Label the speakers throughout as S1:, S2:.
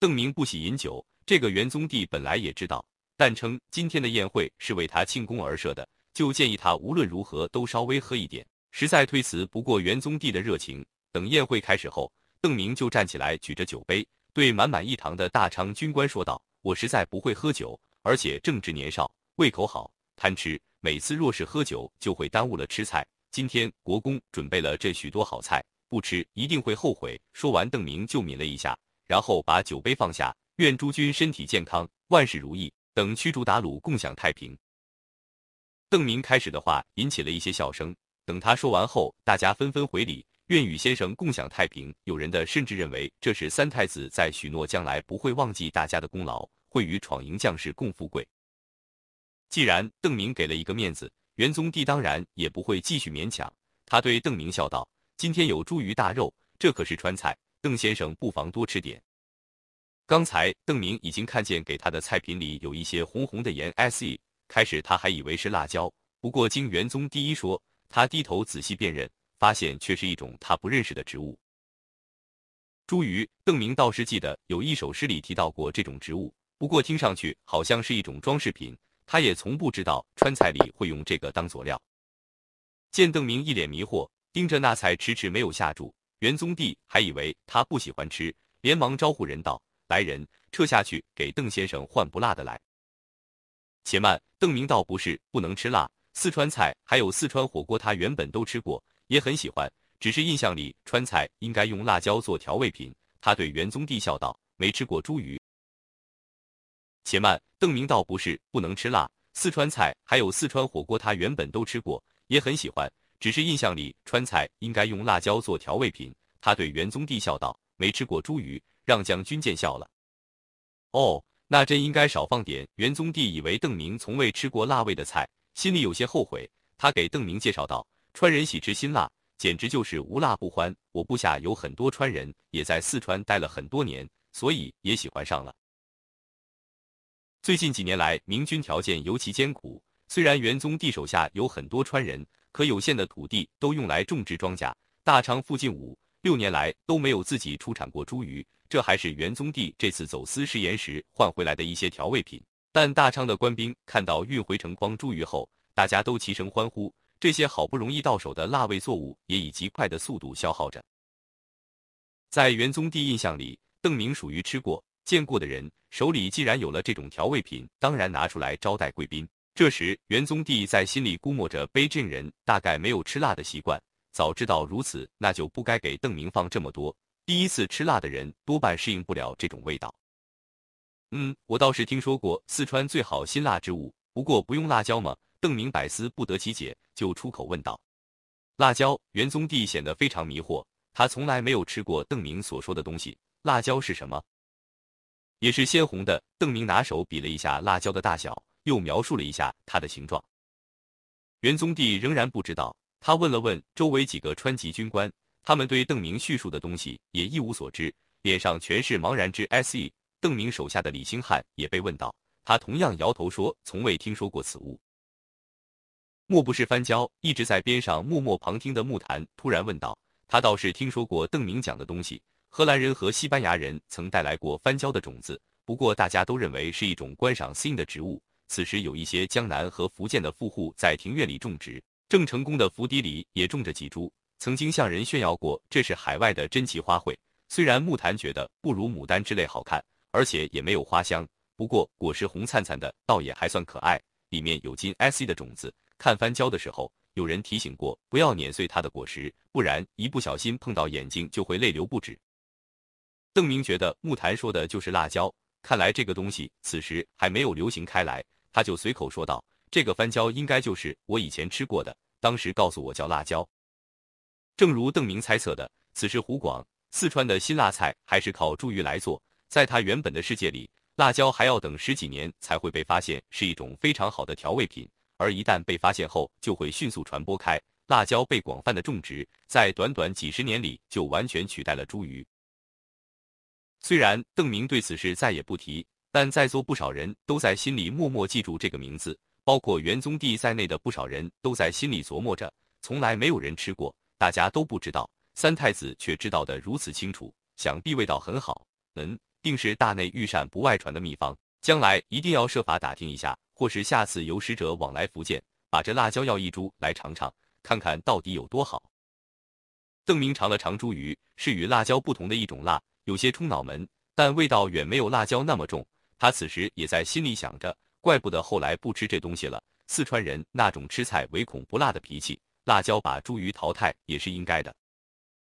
S1: 邓明不喜饮酒，这个元宗帝本来也知道，但称今天的宴会是为他庆功而设的，就建议他无论如何都稍微喝一点，实在推辞不过元宗帝的热情。等宴会开始后，邓明就站起来，举着酒杯，对满满一堂的大昌军官说道：“我实在不会喝酒，而且正值年少，胃口好，贪吃。每次若是喝酒，就会耽误了吃菜。今天国公准备了这许多好菜。”不吃一定会后悔。说完，邓明就抿了一下，然后把酒杯放下，愿诸君身体健康，万事如意，等驱逐鞑虏，共享太平。邓明开始的话引起了一些笑声。等他说完后，大家纷纷回礼，愿与先生共享太平。有人的甚至认为这是三太子在许诺将来不会忘记大家的功劳，会与闯营将士共富贵。既然邓明给了一个面子，元宗帝当然也不会继续勉强。他对邓明笑道。今天有猪鱼大肉，这可是川菜，邓先生不妨多吃点。刚才邓明已经看见给他的菜品里有一些红红的盐，se，开始他还以为是辣椒，不过经元宗第一说，他低头仔细辨认，发现却是一种他不认识的植物。茱萸，邓明倒是记得有一首诗里提到过这种植物，不过听上去好像是一种装饰品，他也从不知道川菜里会用这个当佐料。见邓明一脸迷惑。盯着那菜迟迟没有下注，元宗帝还以为他不喜欢吃，连忙招呼人道：“来人，撤下去，给邓先生换不辣的来。”且慢，邓明道不是不能吃辣，四川菜还有四川火锅，他原本都吃过，也很喜欢，只是印象里川菜应该用辣椒做调味品。他对元宗帝笑道：“没吃过猪鱼。”且慢，邓明道不是不能吃辣，四川菜还有四川火锅，他原本都吃过，也很喜欢。只是印象里川菜应该用辣椒做调味品。他对元宗帝笑道：“没吃过猪鱼，让将军见笑了。”哦，那真应该少放点。元宗帝以为邓明从未吃过辣味的菜，心里有些后悔。他给邓明介绍道：“川人喜吃辛辣，简直就是无辣不欢。我部下有很多川人，也在四川待了很多年，所以也喜欢上了。最近几年来，明军条件尤其艰苦，虽然元宗帝手下有很多川人。”可有限的土地都用来种植庄稼，大昌附近五六年来都没有自己出产过茱萸，这还是元宗帝这次走私食盐时换回来的一些调味品。但大昌的官兵看到运回城筐茱萸后，大家都齐声欢呼，这些好不容易到手的辣味作物也以极快的速度消耗着。在元宗帝印象里，邓明属于吃过见过的人，手里既然有了这种调味品，当然拿出来招待贵宾。这时，元宗帝在心里估摸着，卑镇人大概没有吃辣的习惯。早知道如此，那就不该给邓明放这么多。第一次吃辣的人多半适应不了这种味道。嗯，我倒是听说过四川最好辛辣之物，不过不用辣椒吗？邓明百思不得其解，就出口问道：“辣椒？”元宗帝显得非常迷惑，他从来没有吃过邓明所说的东西。辣椒是什么？也是鲜红的。邓明拿手比了一下辣椒的大小。又描述了一下它的形状。元宗帝仍然不知道，他问了问周围几个川籍军官，他们对邓明叙述的东西也一无所知，脸上全是茫然之 se。邓明手下的李兴汉也被问到，他同样摇头说从未听说过此物。莫不是番椒？一直在边上默默旁听的木檀突然问道，他倒是听说过邓明讲的东西，荷兰人和西班牙人曾带来过番椒的种子，不过大家都认为是一种观赏性的植物。此时有一些江南和福建的富户在庭院里种植，郑成功的府邸里也种着几株，曾经向人炫耀过这是海外的珍奇花卉。虽然木檀觉得不如牡丹之类好看，而且也没有花香，不过果实红灿灿的，倒也还算可爱。里面有金 S C 的种子。看番椒的时候，有人提醒过不要碾碎它的果实，不然一不小心碰到眼睛就会泪流不止。邓明觉得木檀说的就是辣椒，看来这个东西此时还没有流行开来。他就随口说道：“这个番椒应该就是我以前吃过的，当时告诉我叫辣椒。”正如邓明猜测的，此时湖广、四川的辛辣菜还是靠茱萸来做。在他原本的世界里，辣椒还要等十几年才会被发现是一种非常好的调味品，而一旦被发现后，就会迅速传播开。辣椒被广泛的种植，在短短几十年里就完全取代了茱萸。虽然邓明对此事再也不提。但在座不少人都在心里默默记住这个名字，包括元宗帝在内的不少人都在心里琢磨着，从来没有人吃过，大家都不知道，三太子却知道的如此清楚，想必味道很好。嗯，定是大内御膳不外传的秘方，将来一定要设法打听一下，或是下次有使者往来福建，把这辣椒药一株来尝尝，看看到底有多好。邓明尝了尝茱萸，是与辣椒不同的一种辣，有些冲脑门，但味道远没有辣椒那么重。他此时也在心里想着，怪不得后来不吃这东西了。四川人那种吃菜唯恐不辣的脾气，辣椒把茱萸淘汰也是应该的。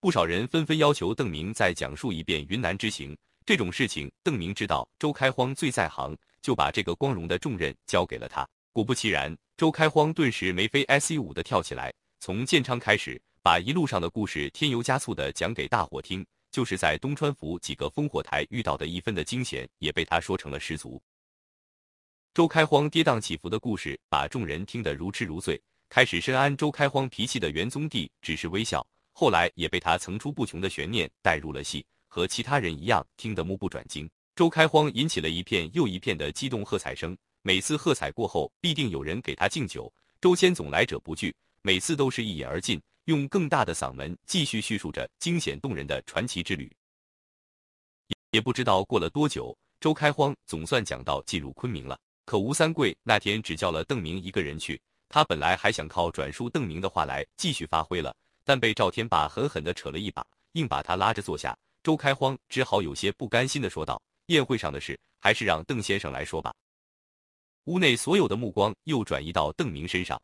S1: 不少人纷纷要求邓明再讲述一遍云南之行。这种事情，邓明知道周开荒最在行，就把这个光荣的重任交给了他。果不其然，周开荒顿时眉飞 S 舞的跳起来，从建昌开始，把一路上的故事添油加醋的讲给大伙听。就是在东川府几个烽火台遇到的一分的惊险，也被他说成了十足。周开荒跌宕起伏的故事，把众人听得如痴如醉。开始深谙周开荒脾气的元宗帝只是微笑，后来也被他层出不穷的悬念带入了戏，和其他人一样听得目不转睛。周开荒引起了一片又一片的激动喝彩声，每次喝彩过后，必定有人给他敬酒。周千总来者不拒，每次都是一饮而尽。用更大的嗓门继续叙述着惊险动人的传奇之旅。也不知道过了多久，周开荒总算讲到进入昆明了。可吴三桂那天只叫了邓明一个人去，他本来还想靠转述邓明的话来继续发挥了，但被赵天霸狠狠地扯了一把，硬把他拉着坐下。周开荒只好有些不甘心地说道：“宴会上的事，还是让邓先生来说吧。”屋内所有的目光又转移到邓明身上。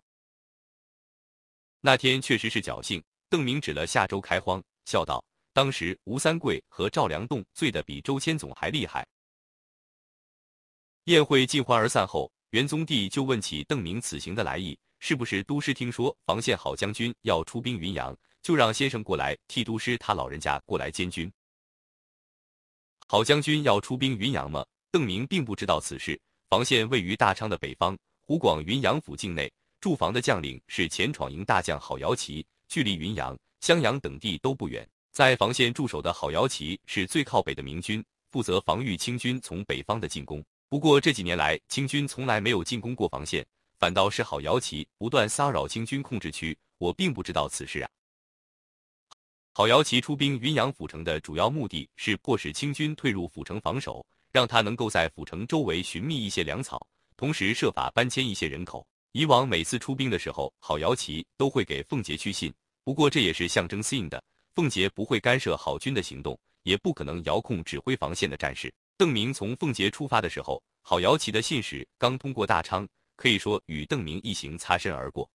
S1: 那天确实是侥幸。邓明指了下周开荒，笑道：“当时吴三桂和赵良栋醉得比周千总还厉害。”宴会尽欢而散后，元宗帝就问起邓明此行的来意，是不是都师听说防县好将军要出兵云阳，就让先生过来替都师他老人家过来监军？好将军要出兵云阳吗？邓明并不知道此事。防县位于大昌的北方，湖广云阳府境内。驻防的将领是前闯营大将郝瑶旗，距离云阳、襄阳等地都不远。在防线驻守的郝瑶旗是最靠北的明军，负责防御清军从北方的进攻。不过这几年来，清军从来没有进攻过防线，反倒是郝瑶旗不断骚扰清军控制区。我并不知道此事啊。郝瑶旗出兵云阳府城的主要目的是迫使清军退入府城防守，让他能够在府城周围寻觅一些粮草，同时设法搬迁一些人口。以往每次出兵的时候，郝瑶旗都会给凤杰去信，不过这也是象征性的，凤杰不会干涉郝军的行动，也不可能遥控指挥防线的战事。邓明从凤杰出发的时候，郝瑶琪的信使刚通过大昌，可以说与邓明一行擦身而过。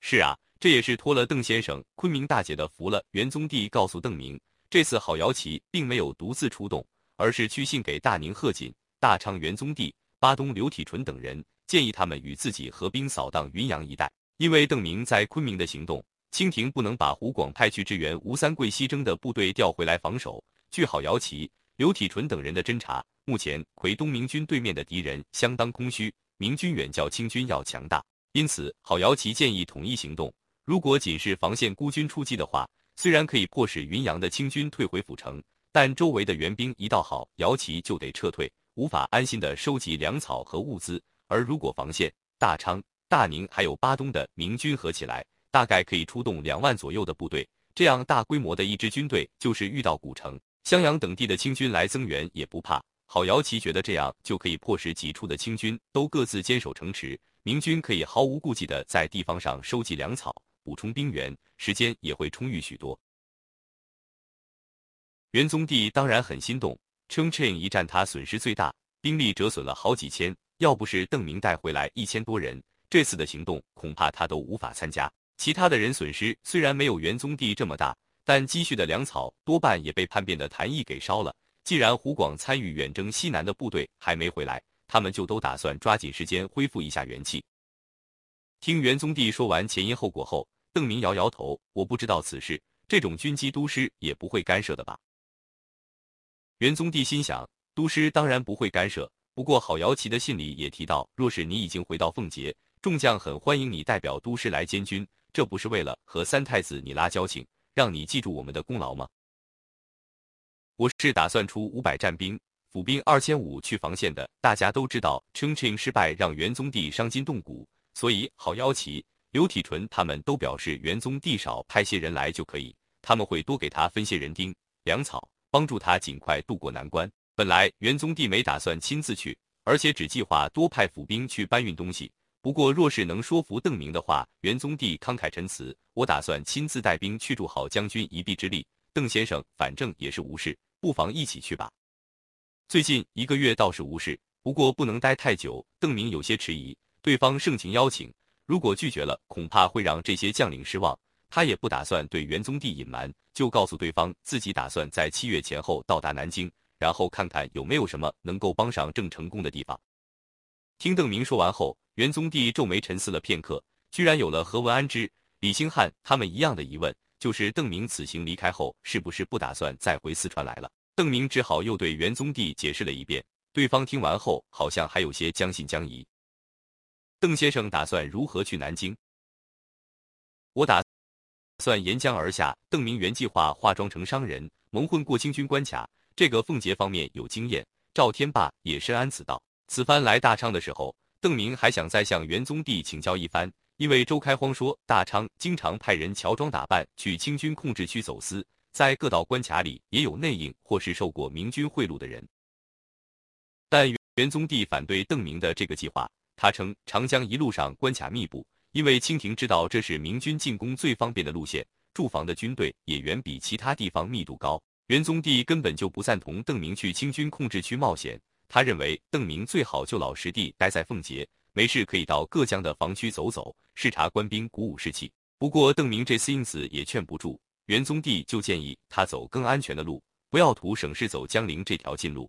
S1: 是啊，这也是托了邓先生昆明大姐的福了。元宗帝告诉邓明，这次郝瑶琪并没有独自出动，而是去信给大宁贺锦、大昌元宗帝、巴东刘体纯等人。建议他们与自己合兵扫荡云阳一带，因为邓明在昆明的行动，清廷不能把湖广派去支援吴三桂西征的部队调回来防守。据郝瑶琪、刘体纯等人的侦查，目前奎东明军对面的敌人相当空虚，明军远较清军要强大，因此郝瑶旗建议统一行动。如果仅是防线孤军出击的话，虽然可以迫使云阳的清军退回府城，但周围的援兵一到郝瑶旗就得撤退，无法安心的收集粮草和物资。而如果防线大昌、大宁还有巴东的明军合起来，大概可以出动两万左右的部队。这样大规模的一支军队，就是遇到古城、襄阳等地的清军来增援也不怕。郝瑶旗觉得这样就可以迫使几处的清军都各自坚守城池，明军可以毫无顾忌的在地方上收集粮草，补充兵源，时间也会充裕许多。元宗帝当然很心动，称这一战他损失最大，兵力折损了好几千。要不是邓明带回来一千多人，这次的行动恐怕他都无法参加。其他的人损失虽然没有元宗帝这么大，但积蓄的粮草多半也被叛变的谭毅给烧了。既然湖广参与远征西南的部队还没回来，他们就都打算抓紧时间恢复一下元气。听元宗帝说完前因后果后，邓明摇摇头：“我不知道此事，这种军机都师也不会干涉的吧？”元宗帝心想：都师当然不会干涉。不过，郝瑶琪的信里也提到，若是你已经回到奉节，众将很欢迎你代表都师来监军。这不是为了和三太子你拉交情，让你记住我们的功劳吗？我是打算出五百战兵，府兵二千五去防线的。大家都知道，称庆失败让元宗帝伤筋动骨，所以郝瑶旗、刘体纯他们都表示，元宗帝少派些人来就可以，他们会多给他分些人丁、粮草，帮助他尽快渡过难关。本来元宗帝没打算亲自去，而且只计划多派府兵去搬运东西。不过，若是能说服邓明的话，元宗帝慷慨陈词：“我打算亲自带兵去助好将军一臂之力。”邓先生反正也是无事，不妨一起去吧。最近一个月倒是无事，不过不能待太久。邓明有些迟疑，对方盛情邀请，如果拒绝了，恐怕会让这些将领失望。他也不打算对元宗帝隐瞒，就告诉对方自己打算在七月前后到达南京。然后看看有没有什么能够帮上郑成功的地方。听邓明说完后，元宗帝皱眉沉思了片刻，居然有了和文安之、李兴汉他们一样的疑问，就是邓明此行离开后，是不是不打算再回四川来了？邓明只好又对元宗帝解释了一遍，对方听完后好像还有些将信将疑。邓先生打算如何去南京？我打算沿江而下。邓明原计划化妆成商人，蒙混过清军关卡。这个凤节方面有经验，赵天霸也深谙此道。此番来大昌的时候，邓明还想再向元宗帝请教一番，因为周开荒说大昌经常派人乔装打扮去清军控制区走私，在各道关卡里也有内应或是受过明军贿赂的人。但元宗帝反对邓明的这个计划，他称长江一路上关卡密布，因为清廷知道这是明军进攻最方便的路线，驻防的军队也远比其他地方密度高。元宗帝根本就不赞同邓明去清军控制区冒险，他认为邓明最好就老实地待在奉节，没事可以到各江的防区走走，视察官兵，鼓舞士气。不过邓明这次因此也劝不住，元宗帝就建议他走更安全的路，不要图省事走江陵这条近路。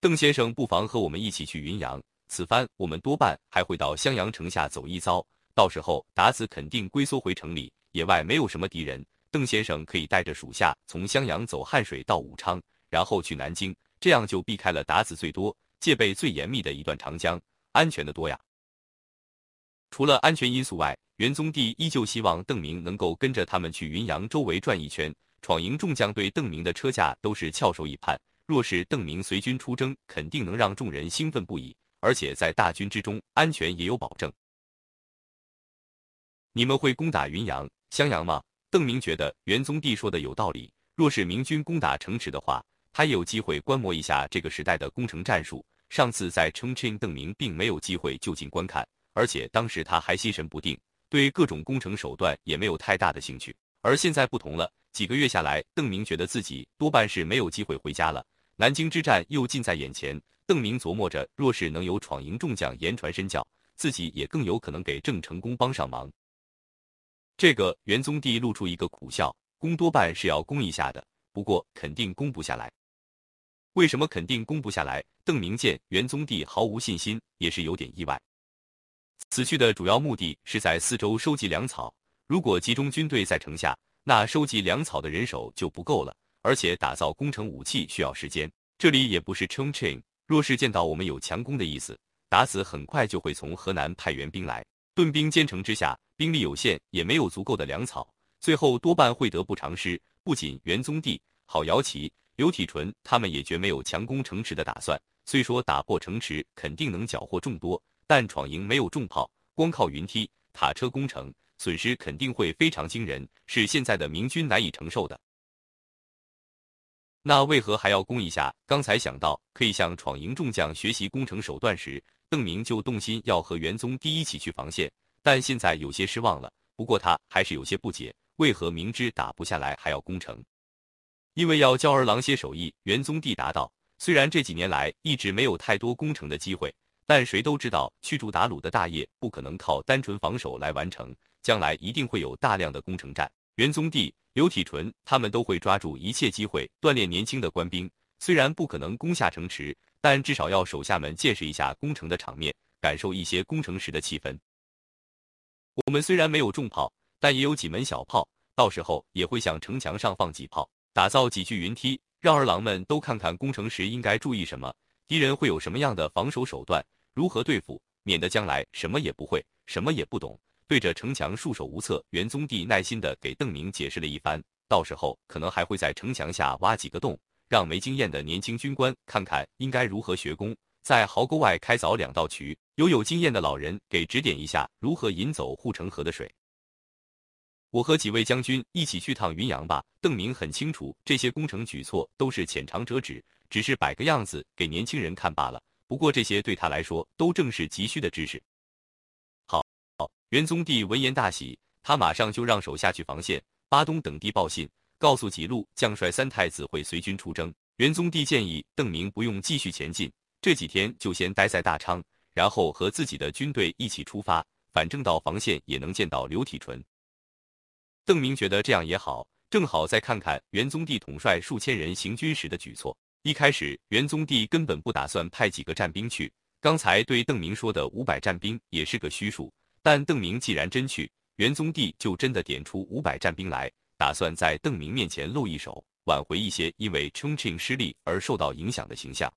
S1: 邓先生不妨和我们一起去云阳，此番我们多半还会到襄阳城下走一遭，到时候达子肯定龟缩回城里，野外没有什么敌人。邓先生可以带着属下从襄阳走汉水到武昌，然后去南京，这样就避开了打子最多、戒备最严密的一段长江，安全的多呀。除了安全因素外，元宗帝依旧希望邓明能够跟着他们去云阳周围转一圈。闯营众将对邓明的车驾都是翘首以盼，若是邓明随军出征，肯定能让众人兴奋不已，而且在大军之中，安全也有保证。你们会攻打云阳、襄阳吗？邓明觉得元宗帝说的有道理，若是明军攻打城池的话，他也有机会观摩一下这个时代的攻城战术。上次在澄清，邓明并没有机会就近观看，而且当时他还心神不定，对各种攻城手段也没有太大的兴趣。而现在不同了，几个月下来，邓明觉得自己多半是没有机会回家了。南京之战又近在眼前，邓明琢磨着，若是能有闯营众将言传身教，自己也更有可能给郑成功帮上忙。这个元宗帝露出一个苦笑，攻多半是要攻一下的，不过肯定攻不下来。为什么肯定攻不下来？邓明见元宗帝毫无信心，也是有点意外。此去的主要目的是在四周收集粮草，如果集中军队在城下，那收集粮草的人手就不够了，而且打造攻城武器需要时间。这里也不是 Chongqing，若是见到我们有强攻的意思，达子很快就会从河南派援兵来。盾兵兼程之下，兵力有限，也没有足够的粮草，最后多半会得不偿失。不仅元宗帝、郝瑶琪、刘体纯他们也绝没有强攻城池的打算。虽说打破城池肯定能缴获众多，但闯营没有重炮，光靠云梯、塔车攻城，损失肯定会非常惊人，是现在的明军难以承受的。那为何还要攻一下？刚才想到可以向闯营众将学习攻城手段时。邓明就动心要和元宗帝一起去防线，但现在有些失望了。不过他还是有些不解，为何明知打不下来还要攻城？因为要教儿郎些手艺。元宗帝答道：“虽然这几年来一直没有太多攻城的机会，但谁都知道驱逐鞑虏的大业不可能靠单纯防守来完成，将来一定会有大量的攻城战。元宗帝、刘体纯他们都会抓住一切机会锻炼年轻的官兵，虽然不可能攻下城池。”但至少要手下们见识一下攻城的场面，感受一些攻城时的气氛。我们虽然没有重炮，但也有几门小炮，到时候也会向城墙上放几炮，打造几具云梯，让儿郎们都看看攻城时应该注意什么，敌人会有什么样的防守手段，如何对付，免得将来什么也不会，什么也不懂，对着城墙束手无策。元宗帝耐心的给邓明解释了一番，到时候可能还会在城墙下挖几个洞。让没经验的年轻军官看看应该如何学工，在壕沟外开凿两道渠，由有经验的老人给指点一下如何引走护城河的水。我和几位将军一起去趟云阳吧。邓明很清楚，这些工程举措都是浅尝辄止，只是摆个样子给年轻人看罢了。不过这些对他来说都正是急需的知识。好，好，元宗帝闻言大喜，他马上就让手下去防线、巴东等地报信，告诉几路将帅三太子会随军出征。元宗帝建议邓明不用继续前进，这几天就先待在大昌，然后和自己的军队一起出发，反正到防线也能见到刘体纯。邓明觉得这样也好，正好再看看元宗帝统帅数千人行军时的举措。一开始，元宗帝根本不打算派几个战兵去。刚才对邓明说的五百战兵也是个虚数，但邓明既然真去，元宗帝就真的点出五百战兵来，打算在邓明面前露一手，挽回一些因为 Chongqing 失利而受到影响的形象。